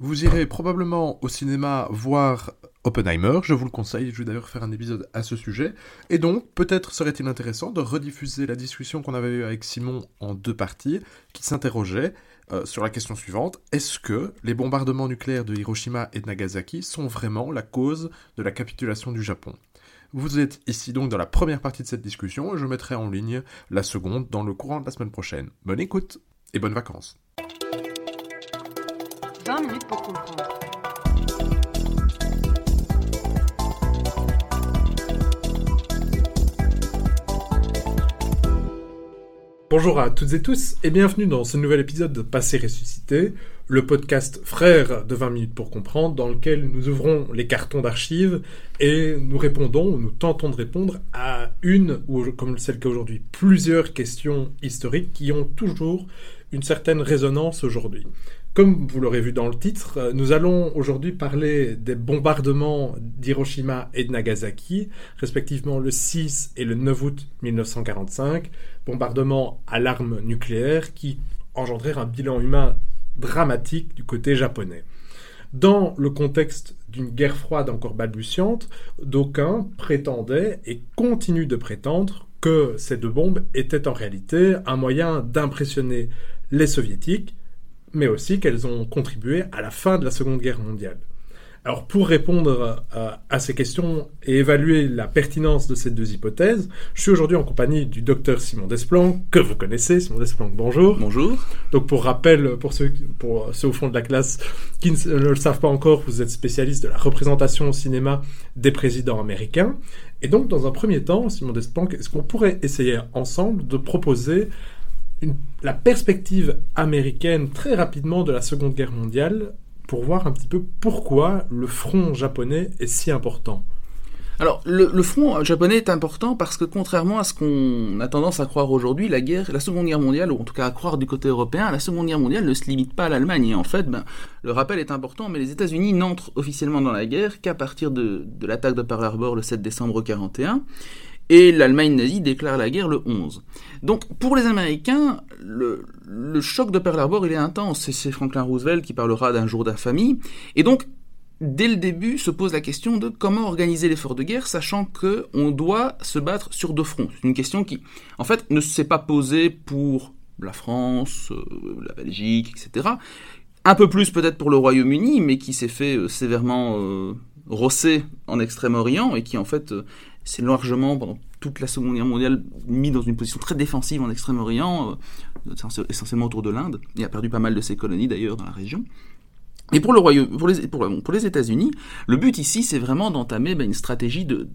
Vous irez probablement au cinéma voir Oppenheimer, je vous le conseille, je vais d'ailleurs faire un épisode à ce sujet. Et donc, peut-être serait-il intéressant de rediffuser la discussion qu'on avait eue avec Simon en deux parties, qui s'interrogeait euh, sur la question suivante, est-ce que les bombardements nucléaires de Hiroshima et de Nagasaki sont vraiment la cause de la capitulation du Japon? Vous êtes ici donc dans la première partie de cette discussion et je mettrai en ligne la seconde dans le courant de la semaine prochaine. Bonne écoute et bonnes vacances. 20 minutes pour comprendre. Bonjour à toutes et tous et bienvenue dans ce nouvel épisode de Passé ressuscité, le podcast frère de 20 minutes pour comprendre dans lequel nous ouvrons les cartons d'archives et nous répondons, ou nous tentons de répondre à une, ou comme c'est le aujourd'hui, plusieurs questions historiques qui ont toujours une certaine résonance aujourd'hui. Comme vous l'aurez vu dans le titre, euh, nous allons aujourd'hui parler des bombardements d'Hiroshima et de Nagasaki, respectivement le 6 et le 9 août 1945, bombardements à l'arme nucléaire qui engendrèrent un bilan humain dramatique du côté japonais. Dans le contexte d'une guerre froide encore balbutiante, d'aucuns prétendaient et continuent de prétendre que ces deux bombes étaient en réalité un moyen d'impressionner les soviétiques mais aussi qu'elles ont contribué à la fin de la Seconde Guerre mondiale. Alors pour répondre euh, à, ces questions et évaluer la pertinence de ces deux hypothèses, je suis aujourd'hui en compagnie du docteur Simon Desplanques, que vous connaissez. Simon Desplanques, bonjour. Bonjour. Donc pour rappel, pour ceux, pour ceux au fond de la classe qui ne, le savent pas encore, vous êtes spécialiste de la représentation au cinéma des présidents américains. Et donc dans un premier temps, Simon Desplanques, est-ce qu'on pourrait essayer ensemble de proposer la perspective américaine très rapidement de la Seconde Guerre mondiale pour voir un petit peu pourquoi le front japonais est si important. Alors, le, front japonais est important parce que contrairement à ce qu'on a tendance à croire aujourd'hui, la Seconde Guerre mondiale, ou en tout cas à croire du côté européen, la Seconde Guerre mondiale ne se limite pas à l'Allemagne. Et en fait, ben, le rappel est important, mais les États-Unis n'entrent officiellement dans la guerre qu'à partir de, de l'attaque de Pearl Harbor le 7 décembre 1941 et l'Allemagne nazie déclare la guerre le 11. Donc pour les Américains, le, choc de Pearl Harbor il est intense, c'est Franklin Roosevelt qui parlera d'un jour d'infamie, et donc dès le début se pose la question de comment organiser l'effort de guerre, sachant que on doit se battre sur deux fronts. C'est une question qui, en fait, ne s'est pas posée pour la France, euh, la Belgique, etc. Un peu plus peut-être pour le Royaume-Uni, mais qui s'est fait euh, sévèrement euh, rosser en Extrême-Orient et qui en fait c'est largement, pendant toute la Seconde Guerre mondiale, mis dans une position très défensive en Extrême-Orient, euh, essentiellement autour de l'Inde, et a perdu pas mal de ses colonies d'ailleurs dans la région. Et pour le Royaume, pour les, États-Unis, le but ici, c'est vraiment d'entamer ben, une stratégie de,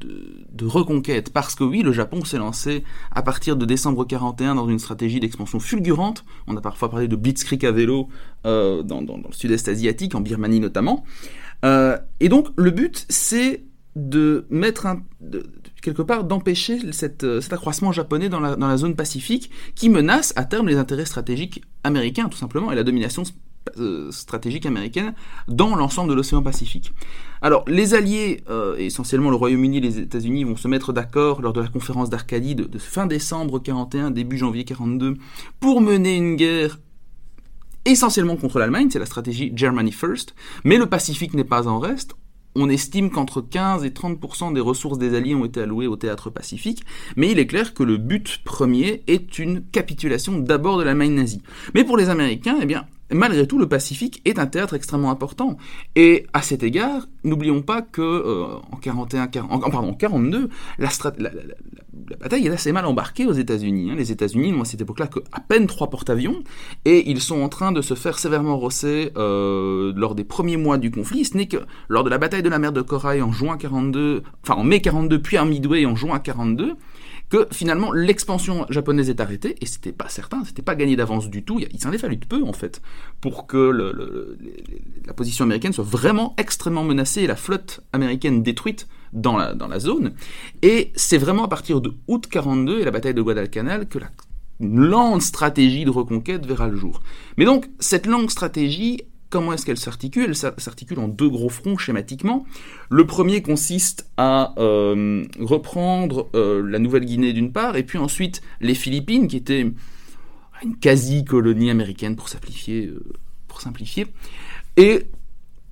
reconquête, parce que oui, le Japon s'est lancé à partir de décembre 41 dans une stratégie d'expansion fulgurante. On a parfois parlé de blitzkrieg à vélo euh, dans, dans, le Sud-Est asiatique, en Birmanie notamment. Euh, et donc, le but, c'est de mettre un, quelque part d'empêcher euh, cet accroissement japonais dans la, dans la, zone pacifique qui menace à terme les intérêts stratégiques américains tout simplement et la domination euh, stratégique américaine dans l'ensemble de l'océan Pacifique. Alors les alliés, euh, essentiellement le Royaume-Uni et les États-Unis, vont se mettre d'accord lors de la conférence d'Arcadie de, de, fin décembre 41, début janvier 42, pour mener une guerre essentiellement contre l'Allemagne, c'est la stratégie Germany First, mais le Pacifique n'est pas en reste on estime qu'entre 15 et 30% des ressources des Alliés ont été allouées au théâtre pacifique, mais il est clair que le but premier est une capitulation d'abord de l'Allemagne nazie. Mais pour les Américains, eh bien, malgré tout, le Pacifique est un théâtre extrêmement important. Et à cet égard, n'oublions pas que euh, en 41, en, pardon, 42, la, la, bataille est assez mal embarquée aux États-Unis. Hein. Les États-Unis n'ont à cette époque-là que à peine trois porte-avions, et ils sont en train de se faire sévèrement rosser euh, lors des premiers mois du conflit. Ce n'est que lors de la bataille de la mer de Corail en juin 42, enfin en mai 42, puis à Midway en juin 42 que finalement l'expansion japonaise est arrêtée, et c'était pas certain, c'était pas gagné d'avance du tout, il s'en est fallu de peu en fait, pour que la position américaine soit vraiment extrêmement menacée et la flotte américaine détruite dans la, dans la zone. Et c'est vraiment à partir de août 42 et la bataille de Guadalcanal que la lente stratégie de reconquête verra le jour. Mais donc, cette longue stratégie, Comment est-ce qu'elle s'articule? Elle s'articule en deux gros fronts schématiquement. Le premier consiste à euh, reprendre euh, la Nouvelle-Guinée d'une part, et puis ensuite les Philippines, qui étaient une quasi-colonie américaine pour simplifier. Euh, pour simplifier. Et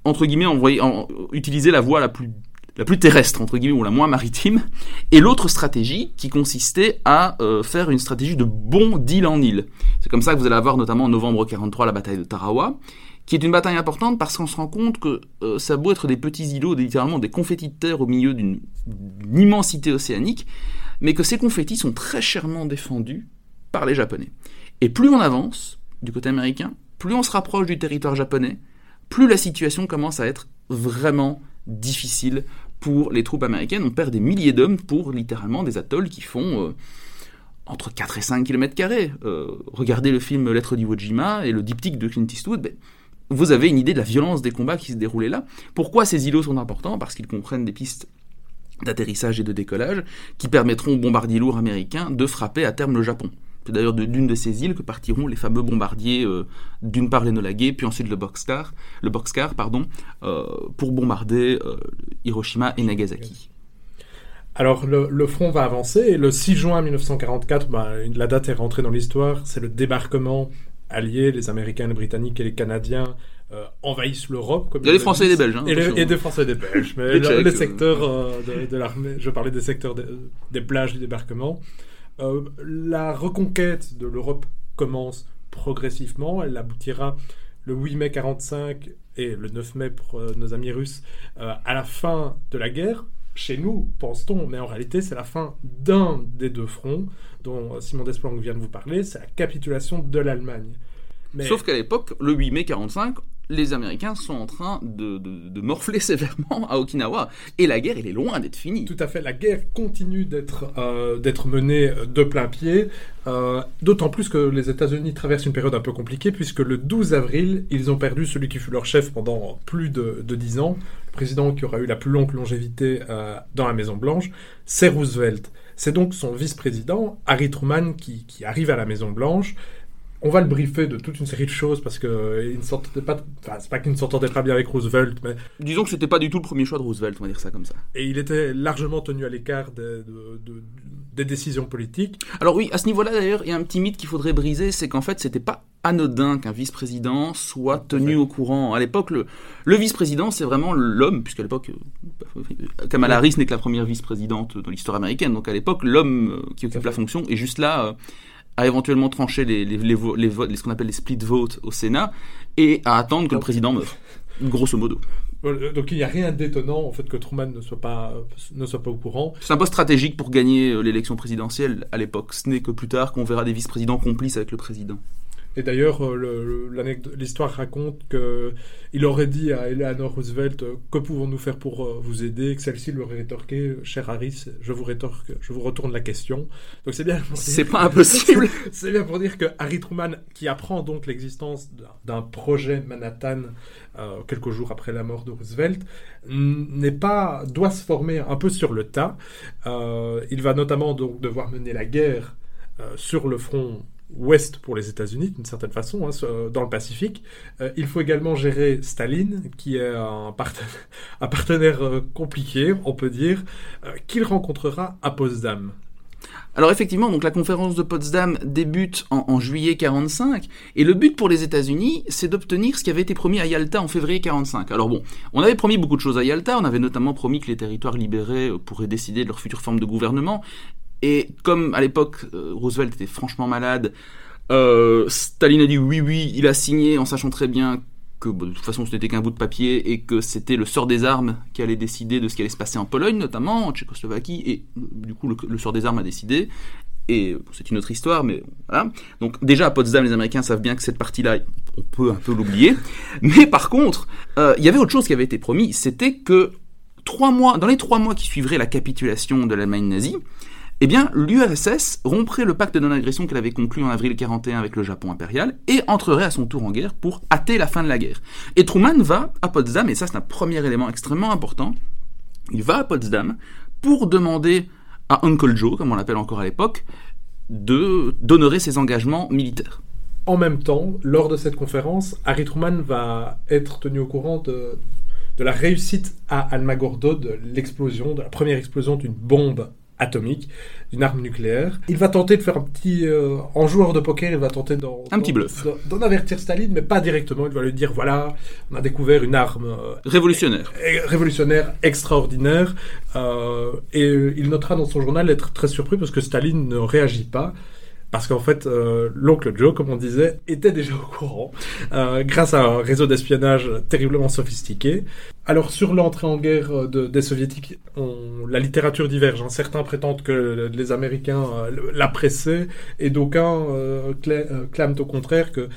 entre guillemets, envoyer, en, utiliser la voie la plus la plus terrestre, entre guillemets, ou la moins maritime, et l'autre stratégie qui consistait à faire une stratégie de bon d'île en île. C'est comme ça que vous allez avoir notamment en novembre 43 la bataille de Tarawa, qui est une bataille importante parce qu'on se rend compte que euh, ça a beau être des petits îlots, littéralement des confettis de terre au milieu d'une immensité océanique, mais que ces confettis sont très chèrement défendus par les Japonais. Et plus on avance du côté américain, plus on se rapproche du territoire japonais, plus la situation commence à être vraiment difficile pour les troupes américaines. On perd des milliers d'hommes pour littéralement des atolls qui font euh, entre 4 et 5 km. Euh, regardez le film Lettre d'Iwo Jima et le diptyque de Clint Eastwood. Ben, vous avez une idée de la violence des combats qui se déroulaient là. Pourquoi ces îlots sont importants? Parce qu'ils comprennent des pistes d'atterrissage et de décollage qui permettront aux bombardiers lourds américains de frapper à terme le Japon. C'est d'ailleurs d'une de ces îles que partiront les fameux bombardiers, euh, d'une part l'Enola Gay, puis ensuite le Boxcar, le pardon, euh, pour bombarder euh, Hiroshima et Nagasaki. Alors le, front va avancer et le 6 juin 1944, bah, la date est rentrée dans l'histoire, c'est le débarquement allié, les Américains, les Britanniques et les Canadiens envahissent l'Europe. Il y a les Français et des Belges. Hein, et, des Français et des Belges. Mais les, secteurs de, l'armée, je parlais des secteurs des plages du débarquement. Euh, la reconquête de l'Europe commence progressivement. Elle aboutira le 8 mai 45 et le 9 mai pour euh, nos amis russes euh, à la fin de la guerre. Chez nous, pense-t-on, mais en réalité, c'est la fin d'un des deux fronts dont Simon Desplanques vient de vous parler, c'est la capitulation de l'Allemagne. Sauf qu'à l'époque, le 8 mai 45, les Américains sont en train de, morfler sévèrement à Okinawa. Et la guerre, elle est loin d'être finie. Tout à fait. La guerre continue d'être euh, menée de plein pied. Euh, d'autant plus que les États-Unis traversent une période un peu compliquée, puisque le 12 avril, ils ont perdu celui qui fut leur chef pendant plus de, de 10 ans. Le président qui aura eu la plus longue longévité euh, dans la Maison-Blanche, c'est Roosevelt. C'est donc son vice-président, Harry Truman, qui, qui arrive à la Maison-Blanche on va le briefer de toute une série de choses parce que euh, ne s'entendait pas, enfin c'est pas qu'il ne s'entendait pas bien avec Roosevelt, mais disons que c'était pas du tout le premier choix de Roosevelt, on va dire ça comme ça. Et il était largement tenu à l'écart des décisions politiques. Alors oui, à ce niveau-là d'ailleurs, il y a un petit mythe qu'il faudrait briser, c'est qu'en fait c'était pas anodin qu'un vice-président soit tenu au courant. À l'époque, le, vice-président, c'est vraiment l'homme, puisqu'à l'époque, euh, Kamala Harris n'est que la première vice-présidente dans l'histoire américaine, donc à l'époque, l'homme euh, qui occupe la fonction est juste là à éventuellement trancher les, les, les, les ce qu'on appelle les split votes au Sénat et à attendre que le président meure, grosso modo. Donc il n'y a rien d'étonnant en fait que Truman ne soit pas ne soit pas au courant. C'est un poste stratégique pour gagner euh, l'élection présidentielle à l'époque. Ce n'est que plus tard qu'on verra des vice-présidents complices avec le président. Et d'ailleurs, euh, l'histoire raconte qu'il aurait dit à Eleanor Roosevelt euh, Que pouvons-nous faire pour euh, vous aider? Que celle-ci lui aurait rétorqué Cher Harris, je vous rétorque, je vous retourne la question. Donc c'est bien. C'est pas impossible. c'est bien pour dire que Harry Truman, qui apprend donc l'existence d'un projet Manhattan quelques jours après la mort de Roosevelt, n'est pas doit se former un peu sur le tas. il va notamment donc devoir mener la guerre sur le front ouest pour les États-Unis, d'une certaine façon, hein, dans le Pacifique. Euh, il faut également gérer Staline, qui est un, partenaire, euh, compliqué, on peut dire, euh, qu'il rencontrera à Potsdam. Alors effectivement, donc la conférence de Potsdam débute en, juillet 45, et le but pour les États-Unis, c'est d'obtenir ce qui avait été promis à Yalta en février 45. Alors bon, on avait promis beaucoup de choses à Yalta, on avait notamment promis que les territoires libérés pourraient décider de leur future forme de gouvernement, et comme à l'époque, euh, Roosevelt était franchement malade, euh, Staline a dit oui, oui, il a signé en sachant très bien que de toute façon ce n'était qu'un bout de papier et que c'était le sort des armes qui allait décider de ce qui allait se passer en Pologne notamment, en Tchécoslovaquie, et euh, du coup le, sort des armes a décidé. Et c'est une autre histoire, mais voilà. Donc déjà à Potsdam, les Américains savent bien que cette partie-là, on peut un peu l'oublier. Mais par contre, il y avait autre chose qui avait été promis, c'était que trois mois, dans les trois mois qui suivraient la capitulation de l'Allemagne nazie, eh bien, l'URSS romprait le pacte de non-agression qu'elle avait conclu en avril 41 avec le Japon impérial et entrerait à son tour en guerre pour hâter la fin de la guerre. Et Truman va à Potsdam, et ça c'est un premier élément extrêmement important, il va à Potsdam pour demander à Uncle Joe, comme on l'appelle encore à l'époque, d'honorer ses engagements militaires. En même temps, lors de cette conférence, Harry Truman va être tenu au courant de, de la réussite à Almagordo de l'explosion, de la première explosion d'une bombe atomique, d'une arme nucléaire. Il va tenter de faire un petit... Euh, en joueur de poker, il va tenter d'en... Un petit bluff. D'en avertir Staline, mais pas directement. Il va lui dire, voilà, on a découvert une arme... Euh, révolutionnaire. Révolutionnaire, extraordinaire. Euh, et il notera dans son journal être très surpris parce que Staline ne réagit pas. Parce qu'en fait, euh, l'oncle Joe, comme on disait, était déjà au courant, euh, grâce à un réseau d'espionnage terriblement sophistiqué. Alors, sur l'entrée en guerre euh, de, des Soviétiques, on, la littérature diverge. Hein. Certains prétendent que les Américains euh, la pressaient, et d'aucuns euh, clament au contraire que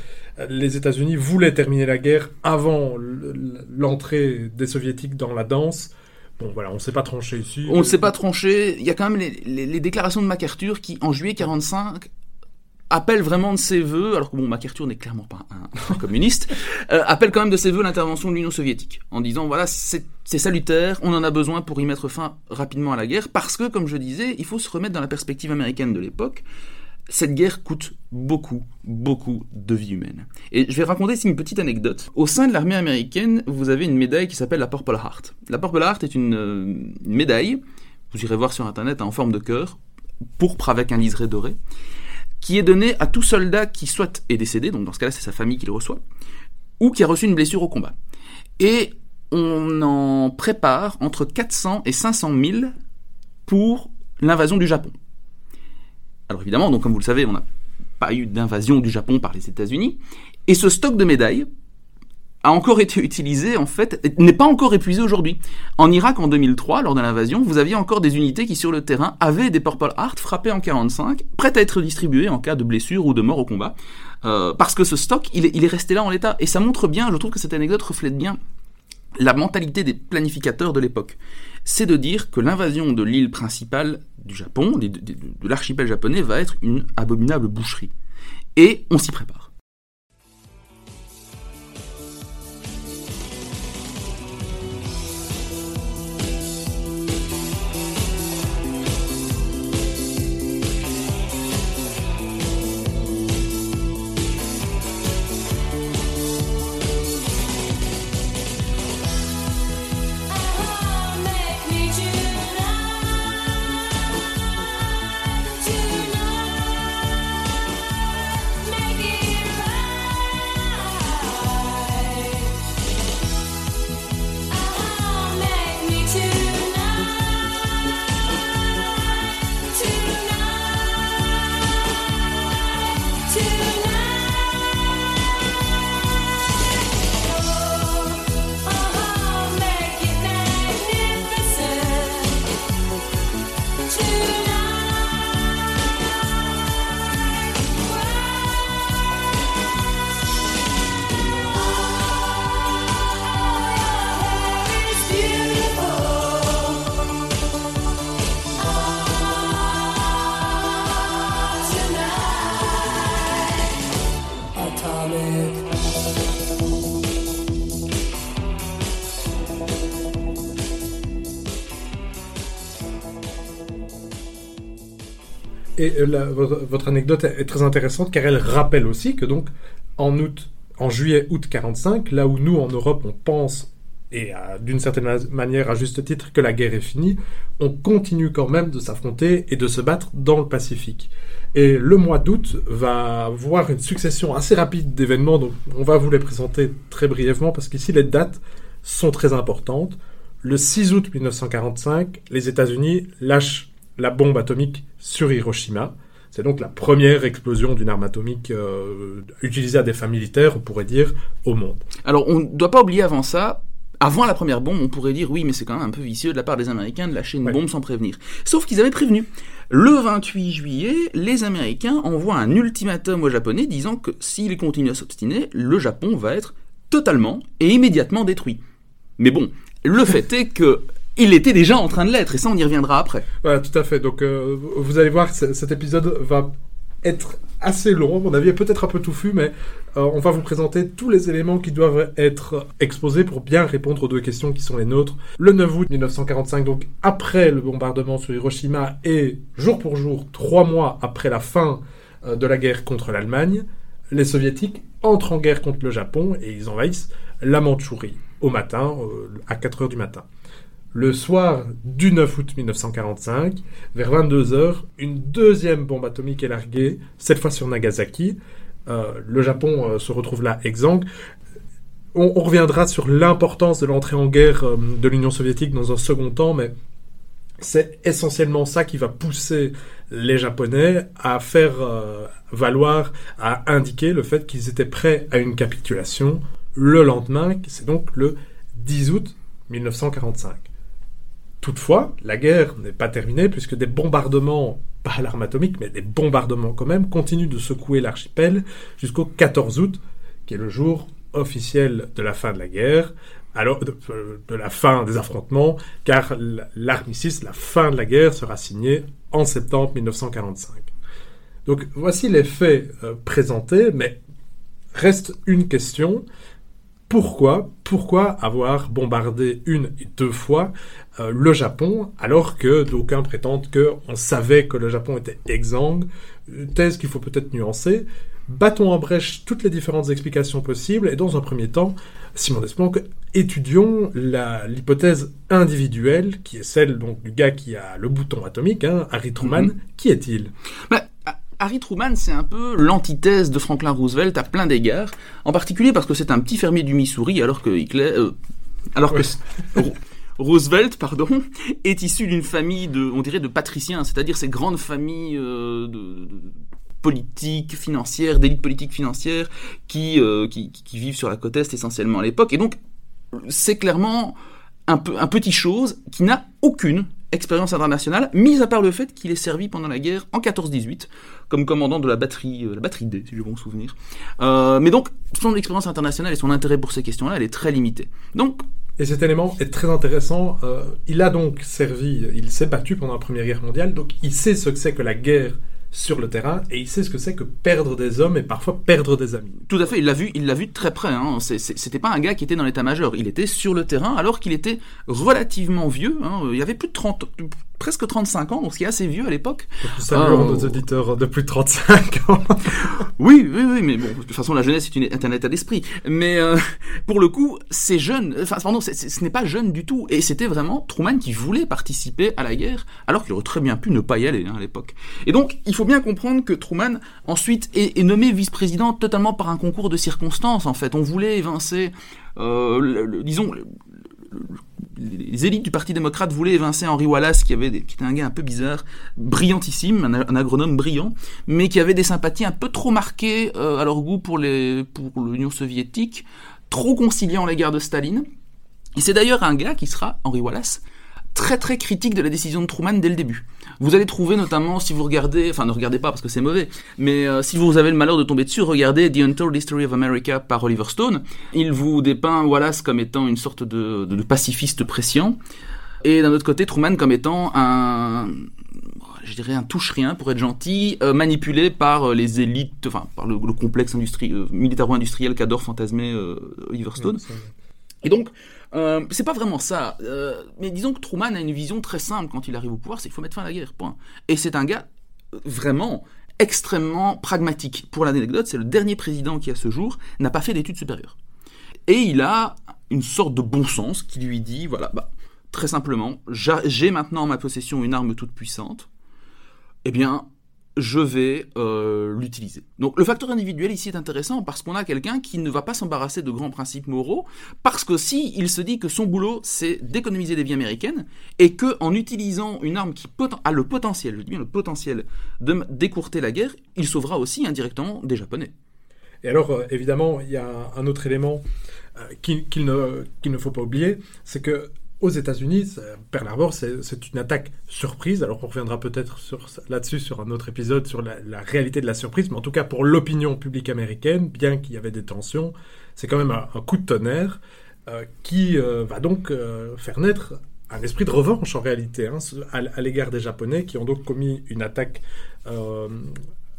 les États-Unis voulaient terminer la guerre avant l'entrée des Soviétiques dans la danse. Bon, voilà, on ne s'est pas tranché ici. On ne s'est pas tranché. Il y a quand même les, les, les déclarations de MacArthur qui, en juillet 45, appelle vraiment de ses voeux, alors que bon, MacArthur n'est clairement pas un, communiste, euh, appelle quand même de ses voeux l'intervention de l'Union soviétique, en disant voilà, c'est salutaire, on en a besoin pour y mettre fin rapidement à la guerre, parce que, comme je disais, il faut se remettre dans la perspective américaine de l'époque. Cette guerre coûte beaucoup, beaucoup de vies humaines. Et je vais raconter ici une petite anecdote. Au sein de l'armée américaine, vous avez une médaille qui s'appelle la Purple Heart. La Purple Heart est une, euh, une médaille, vous irez voir sur internet, en forme de cœur, pourpre avec un liseré doré qui est donné à tout soldat qui soit est décédé, donc dans ce cas-là c'est sa famille qui le reçoit, ou qui a reçu une blessure au combat. Et on en prépare entre 400 et 500 000 pour l'invasion du Japon. Alors évidemment, donc comme vous le savez, on n'a pas eu d'invasion du Japon par les États-Unis, et ce stock de médailles a encore été utilisé, en fait, n'est pas encore épuisé aujourd'hui. En Irak, en 2003, lors de l'invasion, vous aviez encore des unités qui, sur le terrain, avaient des Purple Heart frappés en 45, prêtes à être distribuées en cas de blessure ou de mort au combat. Euh, parce que ce stock, il est, resté là en l'état. Et ça montre bien, je trouve que cette anecdote reflète bien la mentalité des planificateurs de l'époque. C'est de dire que l'invasion de l'île principale du Japon, de l'archipel japonais, va être une abominable boucherie. Et on s'y prépare. Et euh, votre, anecdote est, très intéressante car elle rappelle aussi que donc en août, en juillet, août 45, là où nous en Europe on pense et d'une certaine manière à juste titre que la guerre est finie, on continue quand même de s'affronter et de se battre dans le Pacifique. Et le mois d'août va voir une succession assez rapide d'événements, donc on va vous les présenter très brièvement parce qu'ici les dates sont très importantes. Le 6 août 1945, les États-Unis lâchent la bombe atomique sur Hiroshima. C'est donc la première explosion d'une arme atomique euh, utilisée à des fins militaires, on pourrait dire, au monde. Alors on ne doit pas oublier avant ça, avant la première bombe, on pourrait dire oui, mais c'est quand même un peu vicieux de la part des Américains de lâcher une bombe sans prévenir. Sauf qu'ils avaient prévenu. Le 28 juillet, les Américains envoient un ultimatum aux Japonais disant que s'ils continuent à s'obstiner, le Japon va être totalement et immédiatement détruit. Mais bon, le fait est que il était déjà en train de l'être, et ça on y reviendra après. Voilà, tout à fait. Donc euh, vous allez voir que cet épisode va être assez long, mon avis peut-être un peu touffu, mais euh, on va vous présenter tous les éléments qui doivent être exposés pour bien répondre aux deux questions qui sont les nôtres. Le 9 août 1945, donc après le bombardement sur Hiroshima, et jour pour jour, trois mois après la fin euh, de la guerre contre l'Allemagne, les soviétiques entrent en guerre contre le Japon et ils envahissent la Mandchourie au matin, à 4 heures du matin. Le soir du 9 août 1945, vers 22h, une deuxième bombe atomique est larguée, cette fois sur Nagasaki. Euh, le Japon euh, se retrouve là exsangue. On, reviendra sur l'importance de l'entrée en guerre euh, de l'Union soviétique dans un second temps, mais c'est essentiellement ça qui va pousser les Japonais à faire valoir, à indiquer le fait qu'ils étaient prêts à une capitulation le lendemain, c'est donc le 10 août 1945. Toutefois, la guerre n'est pas terminée puisque des bombardements, pas à l'arme atomique, mais des bombardements quand même, continuent de secouer l'archipel jusqu'au 14 août, qui est le jour officiel de la fin de la guerre, alors de, de la fin des affrontements, car l'armistice, la fin de la guerre, sera signée en septembre 1945. Donc voici les faits euh, présentés, mais reste une question. Pourquoi, pourquoi avoir bombardé une et deux fois euh, le Japon alors que d'aucuns prétendent qu'on savait que le Japon était exsangue thèse qu'il faut peut-être nuancer. Battons en brèche toutes les différentes explications possibles et dans un premier temps, Simon Desplanques, étudions l'hypothèse individuelle qui est celle donc du gars qui a le bouton atomique, hein, Harry Truman. Mhm. Qui est-il? Bah, Harry Truman, c'est un peu l'antithèse de Franklin Roosevelt à plein d'égards, en particulier parce que c'est un petit fermier du Missouri, alors que Hitler, euh, alors que Ro- Roosevelt, pardon, est issu d'une famille de, on dirait, de patriciens, c'est-à-dire ces grandes familles euh, de, de politiques, financières, d'élite politique financière, qui, euh, qui, qui- qui vivent sur la côte est essentiellement à l'époque, et donc c'est clairement un, peu, un petit chose qui n'a aucune expérience internationale, mis à part le fait qu'il est servi pendant la guerre en 14-18 comme commandant de la batterie, euh, la batterie D, si j'ai bon souvenir. Euh, mais donc, son expérience internationale et son intérêt pour ces questions-là, elle est très limitée. Donc, Et cet élément est très intéressant. Euh, il a donc servi, il s'est battu pendant la Première Guerre mondiale, donc il sait ce que c'est que la guerre sur le terrain et il sait ce que c'est que perdre des hommes et parfois perdre des amis. tout à fait, il l'a vu, il l'a vu de très près. Hein. C'était pas un gars qui était dans l'état-major, il était sur le terrain alors qu'il était relativement vieux. Hein. Il avait plus de 30, presque 35 ans, donc ce qui est assez vieux à l'époque. Nous saluons nos auditeurs de plus de 35 ans. Oui, oui, oui, mais bon, de toute façon, la jeunesse est, une, est un état d'esprit. Mais euh, pour le coup, c'est jeune, enfin, pardon, ce n'est pas jeune du tout. Et c'était vraiment Truman qui voulait participer à la guerre, alors qu'il aurait très bien pu ne pas y aller hein, à l'époque. Et donc, il faut bien comprendre que Truman, ensuite, est, nommé vice-président totalement par un concours de circonstances, en fait. On voulait évincer, euh, le- le- disons, le- le- les élites du Parti démocrate voulaient évincer Henry Wallace, qui, avait qui était un gars un peu bizarre, brillantissime, un, agronome brillant, mais qui avait des sympathies un peu trop marquées euh, à leur goût pour les pour l'Union soviétique, trop conciliant l'égard de Staline. Et c'est d'ailleurs un gars qui sera, Henry Wallace, très très critique de la décision de Truman dès le début. Vous allez trouver notamment, si vous regardez, enfin ne regardez pas parce que c'est mauvais, mais euh, si vous avez le malheur de tomber dessus, regardez The Untold History of America par Oliver Stone. Il vous dépeint Wallace comme étant une sorte de, de, de pacifiste prescient, et d'un autre côté Truman comme étant un, je dirais un touche-rien pour être gentil, euh, manipulé par euh, les élites, enfin par le, le complexe industrie, euh, militaro-industriel qu'adore fantasmer Oliver Stone. Et donc, euh, c'est pas vraiment ça. Euh, mais disons que Truman a une vision très simple quand il arrive au pouvoir, c'est qu'il faut mettre fin à la guerre, point. Et c'est un gars euh, vraiment extrêmement pragmatique. Pour l'anecdote, c'est le dernier président qui, à ce jour, n'a pas fait d'études supérieures. Et il a une sorte de bon sens qui lui dit, voilà, bah, très simplement, j'a- j'ai maintenant en ma possession une arme toute puissante, eh bien, je vais euh, l'utiliser. Donc le facteur individuel ici est intéressant parce qu'on a quelqu'un qui ne va pas s'embarrasser de grands principes moraux, parce que si il se dit que son boulot c'est d'économiser des vies américaines et que en utilisant une arme qui a le potentiel, je dis bien le potentiel de d'écourter la guerre, il sauvera aussi indirectement des Japonais. Et alors, euh, évidemment, il y a un autre élément euh, qu'il ne faut pas oublier, c'est que aux États-Unis, Pearl Harbor, c'est une attaque surprise. Alors, on reviendra peut-être là-dessus sur un autre épisode sur la, réalité de la surprise, mais en tout cas pour l'opinion publique américaine, bien qu'il y avait des tensions, c'est quand même un, coup de tonnerre euh, qui euh, va donc euh, faire naître un esprit de revanche en réalité hein, à l'égard des Japonais qui ont donc commis une attaque.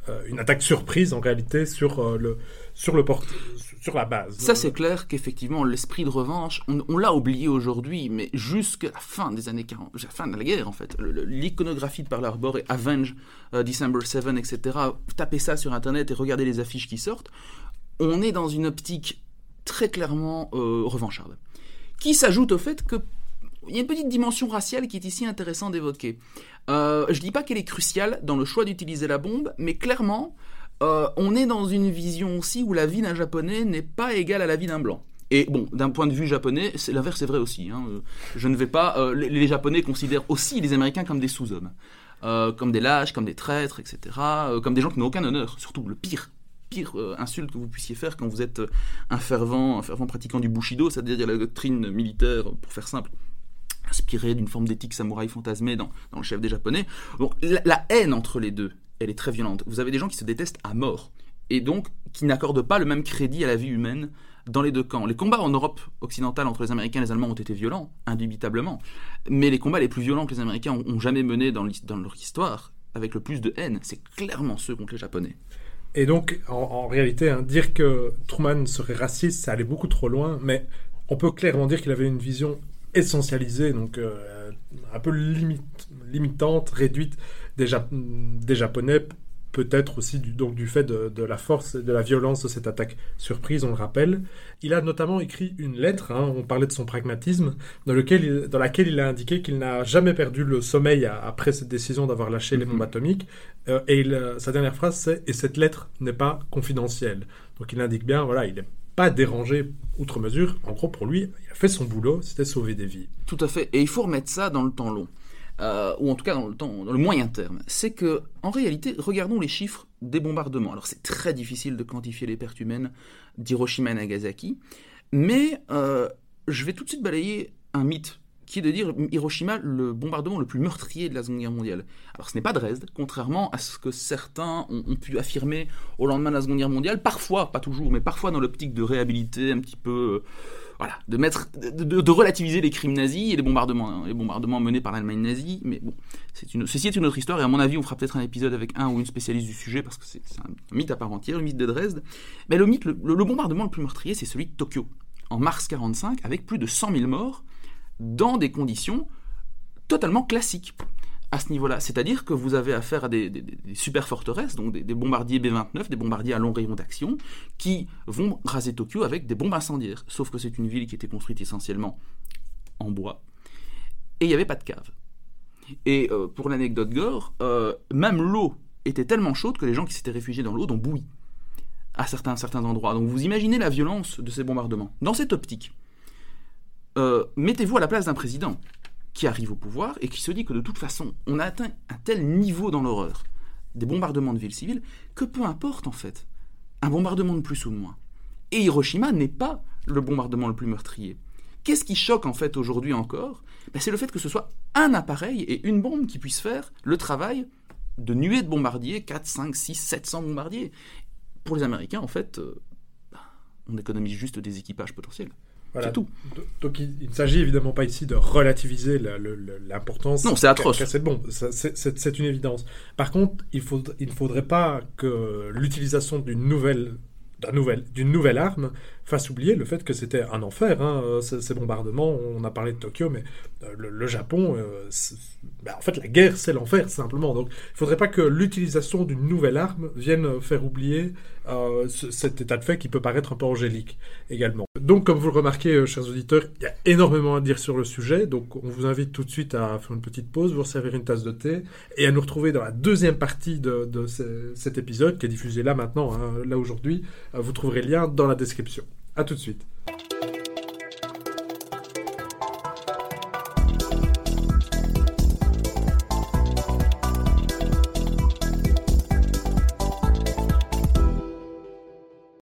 Euh, une attaque surprise en réalité sur euh, le sur le port sur la base. Ça c'est clair qu'effectivement l'esprit de revanche, on, l'a oublié aujourd'hui, mais jusqu'à la fin des années 40, jusqu'à la fin de la guerre en fait, l'iconographie de Pearl Harbor et Avenge, euh, December 7, etc. Tapez ça sur internet et regardez les affiches qui sortent. On est dans une optique très clairement revancharde, qui s'ajoute au fait que il y a une petite dimension raciale qui est ici intéressante d'évoquer. Euh, je dis pas qu'elle est cruciale dans le choix d'utiliser la bombe, mais clairement, euh, on est dans une vision aussi où la vie d'un japonais n'est pas égale à la vie d'un blanc. Et bon, d'un point de vue japonais, l'inverse est vrai aussi. Hein. Je ne vais pas. Euh, les, Japonais considèrent aussi les Américains comme des sous-hommes, euh, comme des lâches, comme des traîtres, etc. Euh, comme des gens qui n'ont aucun honneur. Surtout le pire, pire euh, insulte que vous puissiez faire quand vous êtes un fervent, un fervent pratiquant du bushido, c'est-à-dire la doctrine militaire, pour faire simple, inspirée d'une forme d'éthique samouraï fantasmée dans, le chef des Japonais. Donc la, haine entre les deux, elle est très violente. Vous avez des gens qui se détestent à mort et donc qui n'accordent pas le même crédit à la vie humaine dans les deux camps. Les combats en Europe occidentale entre les Américains et les Allemands ont été violents, indubitablement, mais les combats les plus violents que les Américains ont, jamais menés dans, leur histoire, avec le plus de haine, c'est clairement ceux contre les Japonais. Et donc, en, en réalité, hein, dire que Truman serait raciste, ça allait beaucoup trop loin, mais on peut clairement dire qu'il avait une vision essentialisée, donc euh, un peu limite, limitante, réduite des, des Japonais peut-être aussi du, donc du fait de, de, la force et de la violence de cette attaque surprise, on le rappelle. Il a notamment écrit une lettre, hein, on parlait de son pragmatisme, dans, lequel il, dans laquelle il a indiqué qu'il n'a jamais perdu le sommeil à, après cette décision d'avoir lâché mm -hmm. les bombes atomiques. Euh, et il, sa dernière phrase, c'est « Et cette lettre n'est pas confidentielle ». Donc il indique bien, voilà, il n'est pas dérangé outre mesure. En gros, pour lui, il a fait son boulot, c'était sauver des vies. Tout à fait. Et il faut remettre ça dans le temps long euh, ou en tout cas dans le temps, dans le moyen terme, c'est que, en réalité, regardons les chiffres des bombardements. Alors c'est très difficile de quantifier les pertes humaines d'Hiroshima et Nagasaki, mais euh, je vais tout de suite balayer un mythe qui est de dire Hiroshima le bombardement le plus meurtrier de la Seconde Guerre mondiale. Alors ce n'est pas Dresde, contrairement à ce que certains ont, pu affirmer au lendemain de la Seconde Guerre mondiale, parfois, pas toujours, mais parfois dans l'optique de réhabiliter un petit peu, euh, voilà, de mettre, de, relativiser les crimes nazis et les bombardements, hein, les bombardements menés par l'Allemagne nazie. Mais bon, c'est une, ceci est une autre histoire et à mon avis, on fera peut-être un épisode avec un ou une spécialiste du sujet parce que c'est un mythe à part entière, le mythe de Dresde. Mais le mythe, le, le bombardement le plus meurtrier, c'est celui de Tokyo en mars 45 avec plus de 100 000 morts dans des conditions totalement classiques à ce niveau-là. C'est-à-dire que vous avez affaire à des, super forteresses, donc des, des, bombardiers B-29, des bombardiers à long rayon d'action, qui vont raser Tokyo avec des bombes incendiaires. Sauf que c'est une ville qui était construite essentiellement en bois, et il n'y avait pas de cave. Et euh, pour l'anecdote gore, euh, même l'eau était tellement chaude que les gens qui s'étaient réfugiés dans l'eau ont bouilli à certains, certains endroits. Donc vous imaginez la violence de ces bombardements. Dans cette optique, euh, mettez-vous à la place d'un président qui arrive au pouvoir et qui se dit que de toute façon, on a atteint un tel niveau dans l'horreur des bombardements de villes civiles que peu importe en fait, un bombardement de plus ou de moins. Et Hiroshima n'est pas le bombardement le plus meurtrier. Qu'est-ce qui choque en fait aujourd'hui encore? Ben, C'est le fait que ce soit un appareil et une bombe qui puisse faire le travail de nuées de bombardiers, 4, 5, 6, 700 bombardiers. Pour les Américains, en fait, euh, on économise juste des équipages potentiels. Voilà. tout. Donc il, ne s'agit évidemment pas ici de relativiser l'importance. Non, c'est atroce. C'est bon, c'est une évidence. Par contre, il, faut, il ne faudrait pas que l'utilisation d'une nouvelle d'une nouvelle, nouvelle arme fasse oublier le fait que c'était un enfer, hein, ces, ces, bombardements. On a parlé de Tokyo, mais euh, le, le, Japon, euh, ben, en fait, la guerre, c'est l'enfer, simplement. Donc, il ne faudrait pas que l'utilisation d'une nouvelle arme vienne faire oublier euh, ce, cet état de fait qui peut paraître un peu angélique également. Donc, comme vous le remarquez, euh, chers auditeurs, il y a énormément à dire sur le sujet. Donc, on vous invite tout de suite à faire une petite pause, vous servir une tasse de thé et à nous retrouver dans la deuxième partie de, de ce, cet épisode qui est diffusé là maintenant, hein, là aujourd'hui. Vous trouverez le lien dans la description. A tout de suite.